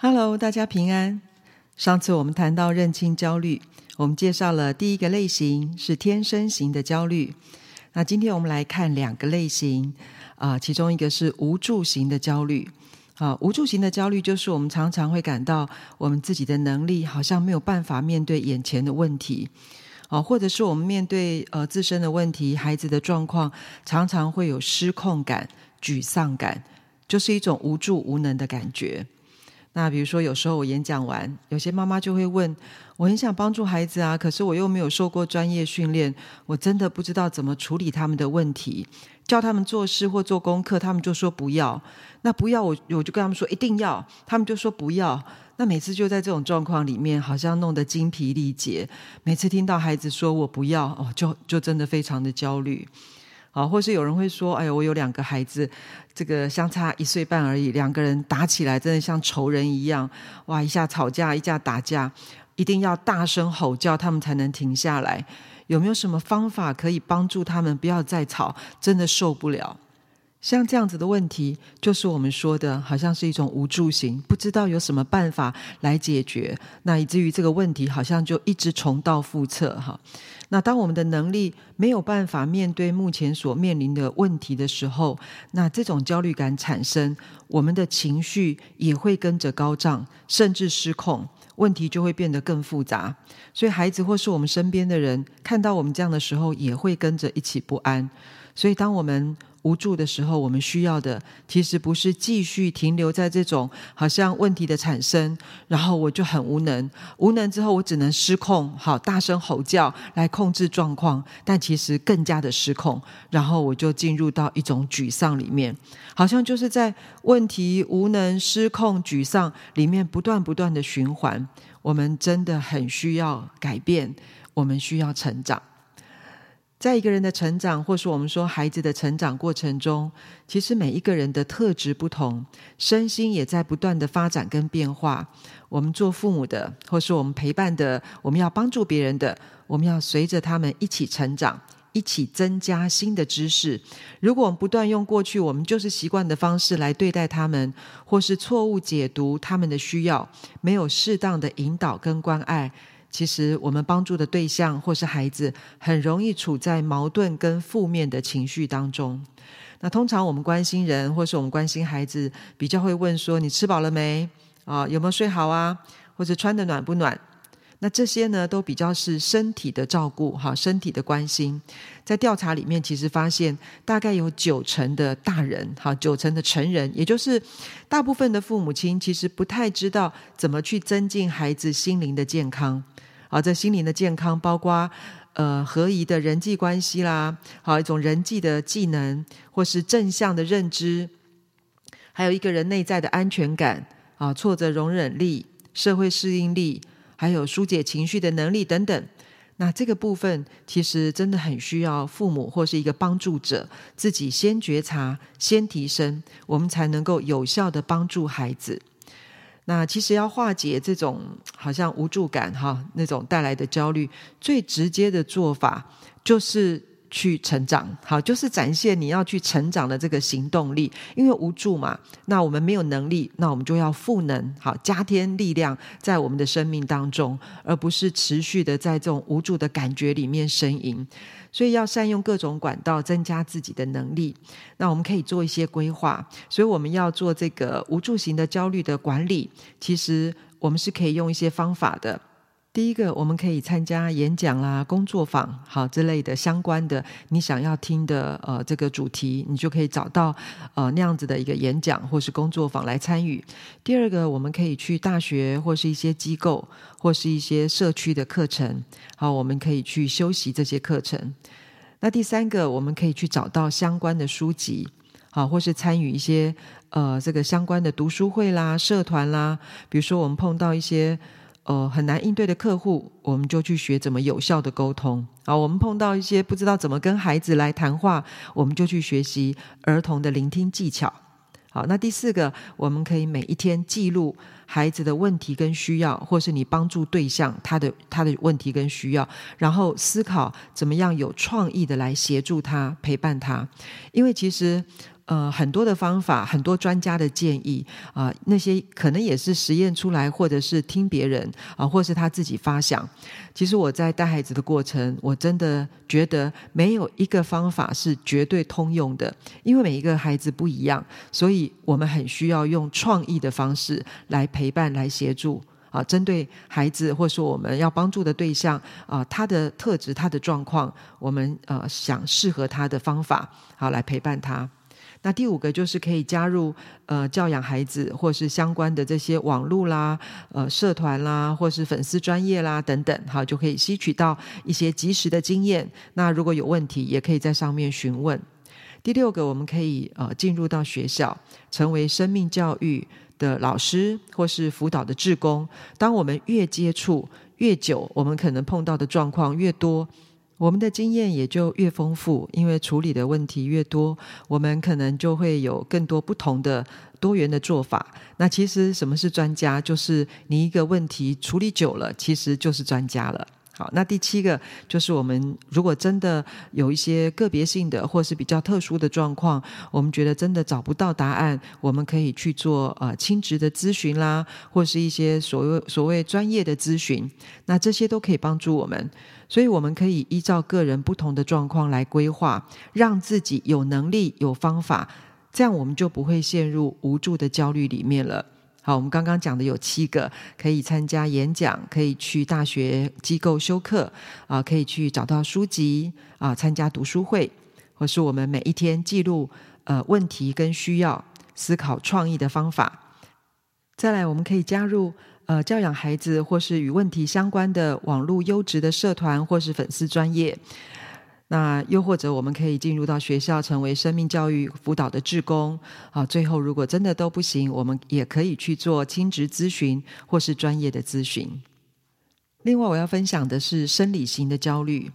Hello，大家平安。上次我们谈到认清焦虑，我们介绍了第一个类型是天生型的焦虑。那今天我们来看两个类型啊，其中一个是无助型的焦虑。啊，无助型的焦虑就是我们常常会感到我们自己的能力好像没有办法面对眼前的问题，啊，或者是我们面对呃自身的问题、孩子的状况，常常会有失控感、沮丧感，就是一种无助无能的感觉。那比如说，有时候我演讲完，有些妈妈就会问：我很想帮助孩子啊，可是我又没有受过专业训练，我真的不知道怎么处理他们的问题。叫他们做事或做功课，他们就说不要。那不要我，我就跟他们说一定要，他们就说不要。那每次就在这种状况里面，好像弄得精疲力竭。每次听到孩子说我不要，哦，就就真的非常的焦虑。啊，或是有人会说：“哎呦，我有两个孩子，这个相差一岁半而已，两个人打起来真的像仇人一样，哇！一下吵架，一架打架，一定要大声吼叫，他们才能停下来。有没有什么方法可以帮助他们不要再吵？真的受不了。”像这样子的问题，就是我们说的，好像是一种无助型，不知道有什么办法来解决，那以至于这个问题好像就一直重蹈覆辙哈。那当我们的能力没有办法面对目前所面临的问题的时候，那这种焦虑感产生，我们的情绪也会跟着高涨，甚至失控，问题就会变得更复杂。所以孩子或是我们身边的人看到我们这样的时候，也会跟着一起不安。所以当我们无助的时候，我们需要的其实不是继续停留在这种好像问题的产生，然后我就很无能，无能之后我只能失控，好大声吼叫来控制状况，但其实更加的失控，然后我就进入到一种沮丧里面，好像就是在问题、无能、失控、沮丧里面不断不断的循环。我们真的很需要改变，我们需要成长。在一个人的成长，或是我们说孩子的成长过程中，其实每一个人的特质不同，身心也在不断的发展跟变化。我们做父母的，或是我们陪伴的，我们要帮助别人的，我们要随着他们一起成长，一起增加新的知识。如果我们不断用过去我们就是习惯的方式来对待他们，或是错误解读他们的需要，没有适当的引导跟关爱。其实，我们帮助的对象或是孩子，很容易处在矛盾跟负面的情绪当中。那通常我们关心人，或是我们关心孩子，比较会问说：“你吃饱了没？啊，有没有睡好啊？或者穿得暖不暖？”那这些呢，都比较是身体的照顾，哈，身体的关心。在调查里面，其实发现大概有九成的大人，哈，九成的成人，也就是大部分的父母亲，其实不太知道怎么去增进孩子心灵的健康。好，这心灵的健康包括呃合宜的人际关系啦，好一种人际的技能，或是正向的认知，还有一个人内在的安全感啊，挫折容忍力、社会适应力。还有疏解情绪的能力等等，那这个部分其实真的很需要父母或是一个帮助者自己先觉察、先提升，我们才能够有效的帮助孩子。那其实要化解这种好像无助感哈，那种带来的焦虑，最直接的做法就是。去成长，好，就是展现你要去成长的这个行动力。因为无助嘛，那我们没有能力，那我们就要赋能，好，加添力量在我们的生命当中，而不是持续的在这种无助的感觉里面呻吟。所以要善用各种管道，增加自己的能力。那我们可以做一些规划。所以我们要做这个无助型的焦虑的管理，其实我们是可以用一些方法的。第一个，我们可以参加演讲啦、工作坊，好之类的相关的，你想要听的呃这个主题，你就可以找到呃那样子的一个演讲或是工作坊来参与。第二个，我们可以去大学或是一些机构或是一些社区的课程，好，我们可以去修习这些课程。那第三个，我们可以去找到相关的书籍，好，或是参与一些呃这个相关的读书会啦、社团啦，比如说我们碰到一些。呃，很难应对的客户，我们就去学怎么有效的沟通。好，我们碰到一些不知道怎么跟孩子来谈话，我们就去学习儿童的聆听技巧。好，那第四个，我们可以每一天记录孩子的问题跟需要，或是你帮助对象他的他的问题跟需要，然后思考怎么样有创意的来协助他、陪伴他。因为其实。呃很多的方法，很多专家的建议啊、那些可能也是实验出来，或者是听别人啊、或是他自己发想。其实我在带孩子的过程，我真的觉得没有一个方法是绝对通用的，因为每一个孩子不一样，所以我们很需要用创意的方式来陪伴、来协助。啊，针对孩子，或是我们要帮助的对象啊，他的特质、他的状况，我们呃想适合他的方法，好来陪伴他。那第五个就是可以加入呃教养孩子，或是相关的这些网络啦、呃社团啦，或是粉丝专业啦等等，好就可以吸取到一些即时的经验。那如果有问题，也可以在上面询问。第六个，我们可以呃进入到学校，成为生命教育的老师或是辅导的志工，当我们越接触越久，我们可能碰到的状况越多，我们的经验也就越丰富。因为处理的问题越多，我们可能就会有更多不同的多元的做法。那其实什么是专家？就是你一个问题处理久了，其实就是专家了。好，那第七个就是我们如果真的有一些个别性的或是比较特殊的状况，我们觉得真的找不到答案，我们可以去做呃亲职的咨询啦，或是一些所谓所谓专业的咨询，那这些都可以帮助我们。所以我们可以依照个人不同的状况来规划，让自己有能力、有方法，这样我们就不会陷入无助的焦虑里面了。好，我们刚刚讲的有七个，可以参加演讲，可以去大学机构修课，啊，可以去找到书籍，啊，参加读书会，或是我们每一天记录呃问题跟需要，思考创意的方法。再来，我们可以加入呃教养孩子或是与问题相关的网络优质的社团或是粉丝专业。那又或者，我们可以进入到学校，成为生命教育辅导的志工。啊，最后如果真的都不行，我们也可以去做亲职咨询或是专业的咨询。另外，我要分享的是生理型的焦虑。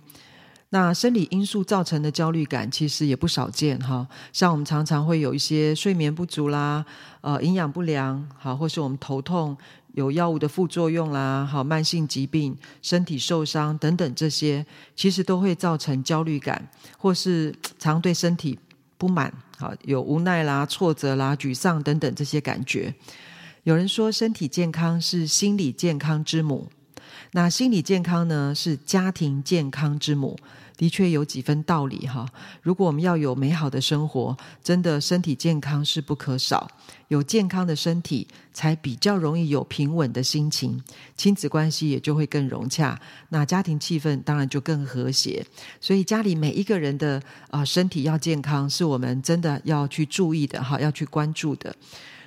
那生理因素造成的焦虑感，其实也不少见哈。像我们常常会有一些睡眠不足啦，呃，营养不良，好，或是我们头痛。有药物的副作用啦，好，慢性疾病、身体受伤等等，这些其实都会造成焦虑感，或是 常对身体不满，好，有无奈啦、挫折啦、沮丧等等这些感觉。有人说，身体健康是心理健康之母，那心理健康呢，是家庭健康之母。的确有几分道理哈。如果我们要有美好的生活，真的身体健康是不可少。有健康的身体，才比较容易有平稳的心情，亲子关系也就会更融洽，那家庭气氛当然就更和谐。所以家里每一个人的啊、身体要健康，是我们真的要去注意的哈，要去关注的。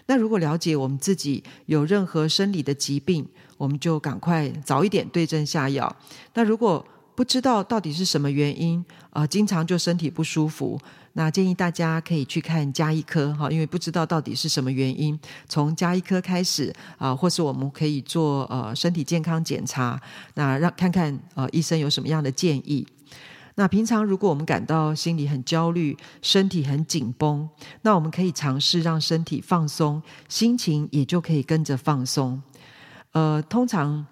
那如果了解我们自己有任何生理的疾病，我们就赶快早一点对症下药。那如果不知道到底是什么原因啊、呃，经常就身体不舒服。那建议大家可以去看家医科哈，因为不知道到底是什么原因，从家医科开始啊，或是我们可以做呃身体健康检查，那让看看呃医生有什么样的建议。那平常如果我们感到心里很焦虑，身体很紧绷，那我们可以尝试让身体放松，心情也就可以跟着放松。呃，通常。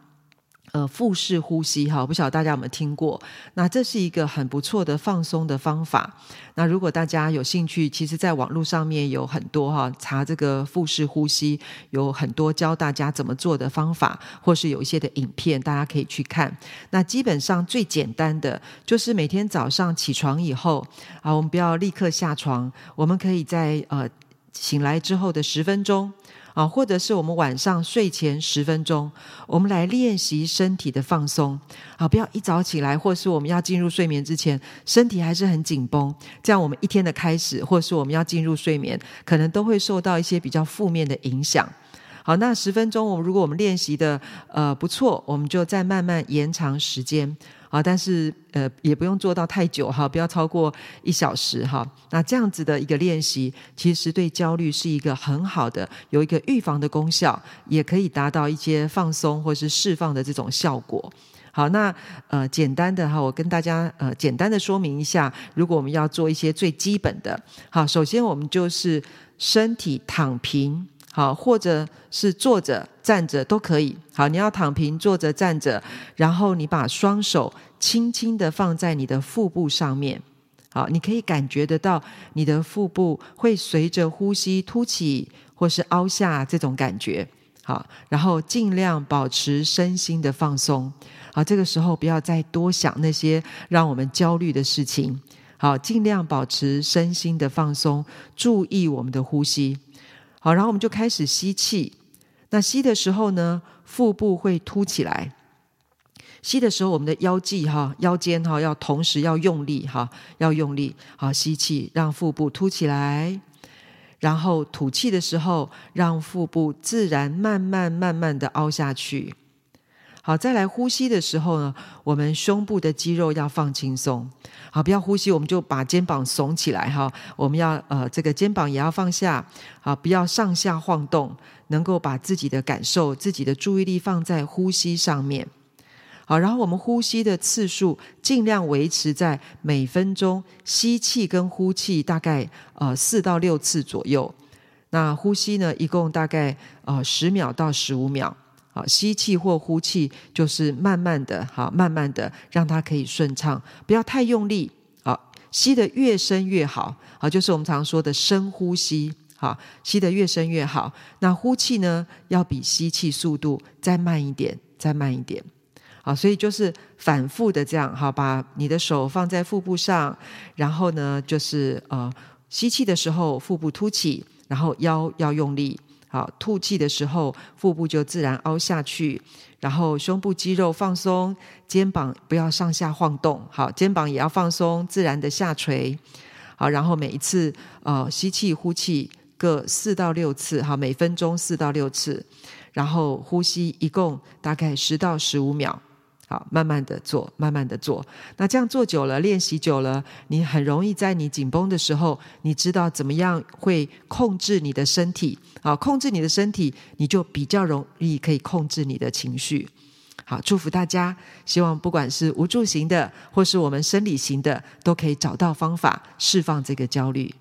呃，腹式呼吸哈，不晓得大家有没有听过？那这是一个很不错的放松的方法。那如果大家有兴趣，其实在网络上面有很多哈，查这个腹式呼吸，有很多教大家怎么做的方法，或是有一些的影片，大家可以去看。那基本上最简单的就是每天早上起床以后啊，我们不要立刻下床，我们可以在呃醒来之后的十分钟。啊，或者是我们晚上睡前十分钟，我们来练习身体的放松。啊，不要一早起来，或是我们要进入睡眠之前，身体还是很紧绷。这样我们一天的开始，或是我们要进入睡眠，可能都会受到一些比较负面的影响。好，那十分钟，我们如果我们练习的呃不错，我们就再慢慢延长时间。啊，但是呃，也不用做到太久哈，不要超过一小时哈。那这样子的一个练习，其实对焦虑是一个很好的，有一个预防的功效，也可以达到一些放松或是释放的这种效果。好，那呃，简单的哈，我跟大家呃简单的说明一下，如果我们要做一些最基本的，好，首先我们就是身体躺平。好，或者是坐着、站着都可以。好，你要躺平、坐着、站着，然后你把双手轻轻的放在你的腹部上面。好，你可以感觉得到你的腹部会随着呼吸凸起或是凹下这种感觉。好，然后尽量保持身心的放松。好，这个时候不要再多想那些让我们焦虑的事情。好，尽量保持身心的放松，注意我们的呼吸。好，然后我们就开始吸气。那吸的时候呢，腹部会凸起来。吸的时候，我们的腰际哈、腰间哈要同时要用力哈，要用力。好，吸气，让腹部凸起来。然后吐气的时候，让腹部自然慢慢慢慢的凹下去。好，再来呼吸的时候呢，我们胸部的肌肉要放轻松。好，不要呼吸，我们就把肩膀耸起来哈。我们要呃，这个肩膀也要放下。好，不要上下晃动，能够把自己的感受、自己的注意力放在呼吸上面。好，然后我们呼吸的次数尽量维持在每分钟吸气跟呼气大概呃四到六次左右。那呼吸呢，一共大概呃十秒到十五秒。好，吸气或呼气就是慢慢的，好，慢慢的让它可以顺畅，不要太用力。好，吸得越深越好。好，就是我们常说的深呼吸。好，吸得越深越好。那呼气呢，要比吸气速度再慢一点，再慢一点。好，所以就是反复的这样，好，把你的手放在腹部上，然后呢，就是呃，吸气的时候腹部凸起，然后腰要用力，好，吐气的时候腹部就自然凹下去，然后胸部肌肉放松，肩膀不要上下晃动，好，肩膀也要放松，自然的下垂，好，然后每一次呃吸气呼气各四到六次，哈，每分钟四到六次，然后呼吸一共大概十到十五秒。好，慢慢的做，慢慢的做。那这样做久了，练习久了，你很容易在你紧绷的时候，你知道怎么样会控制你的身体。好，控制你的身体，你就比较容易可以控制你的情绪。好，祝福大家，希望不管是无助型的，或是我们生理型的，都可以找到方法释放这个焦虑。